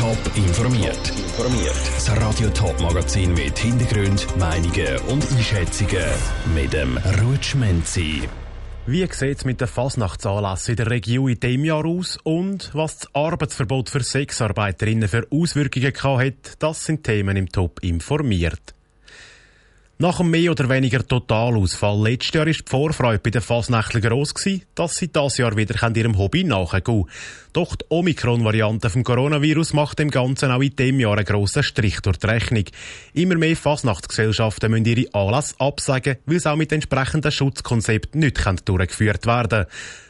Top informiert. Informiert. Das Radio Top Magazin mit Hintergrund, Meinungen und Einschätzungen mit dem Rutschmenzi. Wie sieht es mit den Fasnachtsanlässen in der Region in diesem Jahr aus und was das Arbeitsverbot für Sexarbeiterinnen für Auswirkungen hat, das sind Themen im Top informiert. Nach einem mehr oder weniger Totalausfall letztes Jahr war die Vorfreude bei den Fasnächtlichen gross, dass sie dieses Jahr wieder ihrem Hobby nachgehen können. Doch die Omikron-Variante des Coronavirus macht dem Ganzen auch in diesem Jahr einen grossen Strich durch die Rechnung. Immer mehr Fasnachtsgesellschaften müssen ihre Anlässe absagen, weil es auch mit entsprechenden Schutzkonzepten nicht durchgeführt werden kann.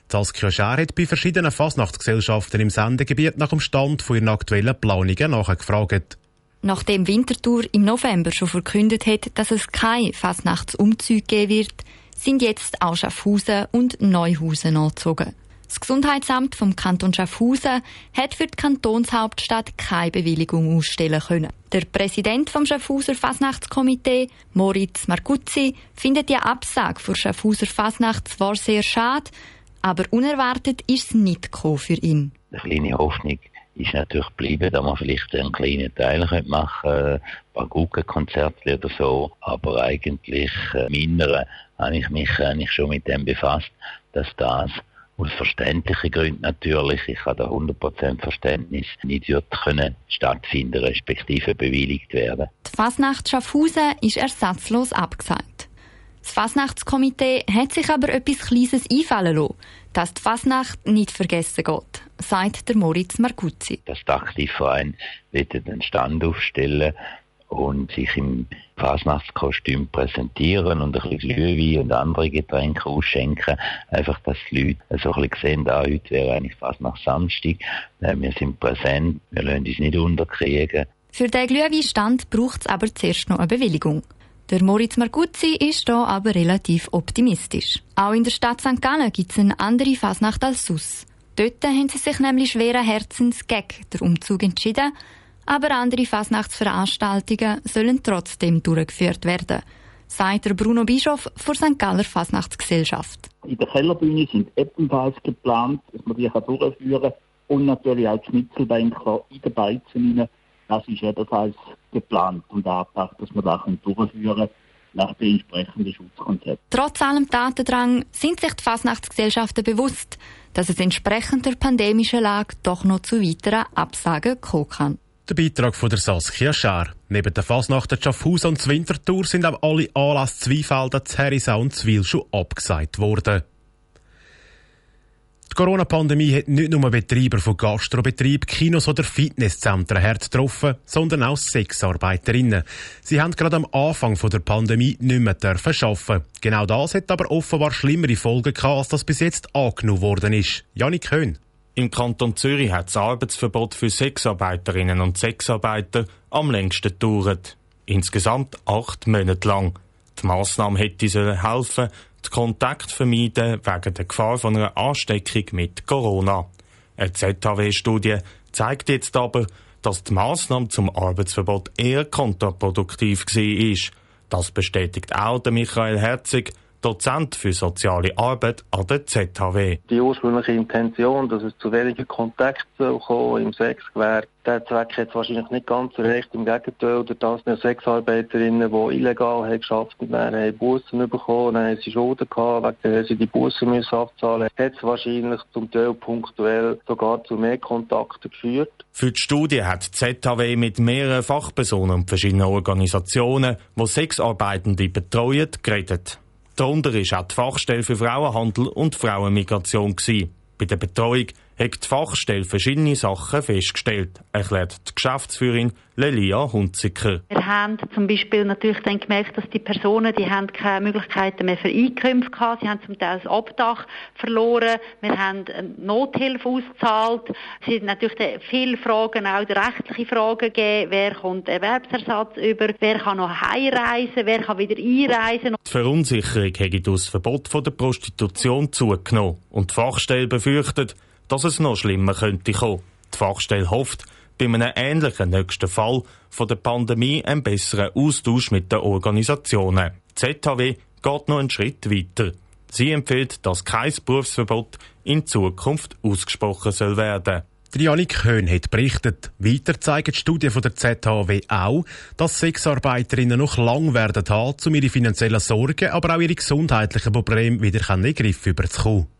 Saskia Schär hat bei verschiedenen Fasnachtsgesellschaften im Sendegebiet nach dem Stand von ihren aktuellen Planungen nachgefragt. Nachdem Winterthur im November schon verkündet hat, dass es keine Fasnachtsumzüge geben wird, sind jetzt auch Schaffhausen und Neuhausen angezogen. Das Gesundheitsamt vom Kanton Schaffhausen hat für die Kantonshauptstadt keine Bewilligung ausstellen können. Der Präsident vom Schaffhauser Fasnachtskomitee, Moritz Marcuzzi, findet die Absage für Schaffhauser Fasnacht zwar sehr schade, aber unerwartet ist es nicht für ihn. Eine kleine Hoffnung ist natürlich geblieben, dass man vielleicht einen kleinen Teil machen könnte, ein paar Guggenkonzerte oder so. Aber eigentlich, äh, mindere, habe ich mich eigentlich schon mit dem befasst, dass das aus verständlichen Gründen natürlich, ich habe da 100% Verständnis, nicht wird können stattfinden, respektive bewilligt werden. Die Fasnacht Schaffhausen ist ersatzlos abgesagt. Das Fasnachtskomitee hat sich aber etwas Kleines einfallen lassen, dass die Fasnacht nicht vergessen geht sagt der Moritz Marcuzzi. Das Dachtivverein wird einen Stand aufstellen und sich im Fasnachtskostüm präsentieren und ein bisschen Glühwein und andere Getränke ausschenken. Einfach, dass die Leute so ein bisschen sehen, da heute wäre eigentlich Fasnacht Samstag. Wir sind präsent, wir lassen uns nicht unterkriegen. Für den Glühweinstand braucht es aber zuerst noch eine Bewilligung. Der Moritz Marcuzzi ist da aber relativ optimistisch. Auch in der Stadt St. Gallen gibt es eine andere Fasnacht als Sus. Dort haben sie sich nämlich schweren Herzens gegen den Umzug entschieden, aber andere Fasnachtsveranstaltungen sollen trotzdem durchgeführt werden, sagt der Bruno Bischof von St. Galler Fasnachtsgesellschaft. In der Kellerbühne sind ebenfalls geplant, dass man die durchführen kann und natürlich auch die Schnitzelbänke in den Beizen Das ist ebenfalls geplant und angebracht, dass man das durchführen kann nach dem entsprechenden Schutzkonzept. Trotz allem Datendrang sind sich die Fasnachtsgesellschaften bewusst, dass es entsprechend der pandemischen Lage doch noch zu weiteren Absagen kommen kann. Der Beitrag von der Saskia Schär. Neben der Fasnacht der Schaffhausen und Winterthur sind auch alle Anlässe Zweifelder, Herisau und Zwil schon abgesagt worden. Die Corona-Pandemie hat nicht nur Betreiber von Gastrobetrieben, Kinos oder Fitnesszentren hart getroffen, sondern auch Sexarbeiterinnen. Sie haben gerade am Anfang der Pandemie nicht mehr dürfen arbeiten. Genau das hat aber offenbar schlimmere Folgen gehabt, als das bis jetzt angenommen worden ist. Janik Höhn. Im Kanton Zürich hat das Arbeitsverbot für Sexarbeiterinnen und Sexarbeiter am längsten gedauert. Insgesamt acht Monate lang. Die Massnahme hätte helfen den Kontakt vermeiden wegen der Gefahr von einer Ansteckung mit Corona. Eine ZHW-Studie zeigt jetzt aber, dass die Massnahme zum Arbeitsverbot eher kontraproduktiv war. Das bestätigt auch der Michael Herzig, Dozent für soziale Arbeit an der ZHW. Die ursprüngliche Intention, dass es zu weniger Kontakten im Sexgewerbe, der Zweck hat wahrscheinlich nicht ganz erreicht. Im Gegenteil, durch das sind Sexarbeiterinnen, die illegal haben geschafft haben, haben Bussen bekommen, dann haben sie Schulden gehabt, wegen der sie die Bussen müssen abzahlen hat es wahrscheinlich zum Teil punktuell sogar zu mehr Kontakten geführt. Für die Studie hat die ZHW mit mehreren Fachpersonen und verschiedenen Organisationen, die Sexarbeitende betreuen, geredet. Darunter war auch die Fachstelle für Frauenhandel und Frauenmigration. Bei der Betreuung hat die Fachstelle verschiedene Sachen festgestellt, erklärt die Geschäftsführerin Lelia Hunziker. Wir haben zum Beispiel natürlich dann gemerkt, dass die Personen, die haben keine Möglichkeiten mehr für Einkünfte gehabt. Sie haben zum Teil das Obdach verloren. Wir haben Nothilfe ausgezahlt. Es sind natürlich viele Fragen, auch die rechtliche Fragen gegeben. Wer kommt Erwerbsersatz über? Wer kann noch heimreisen? Wer kann wieder einreisen? Die Verunsicherung hat durch das Verbot von der Prostitution zugenommen. Und die Fachstelle befürchtet, dass es noch schlimmer könnte kommen. Die Fachstelle hofft, bei einem ähnlichen nächsten Fall von der Pandemie einen besseren Austausch mit den Organisationen. Die ZHW geht noch einen Schritt weiter. Sie empfiehlt, dass kein Berufsverbot in Zukunft ausgesprochen soll werden. Der Janik Höhn hat berichtet. Weiter zeigen die Studien von der ZHW auch, dass Sexarbeiterinnen noch lang werden haben, um ihre finanziellen Sorgen, aber auch ihre gesundheitlichen Probleme wieder in den Griff überzukommen.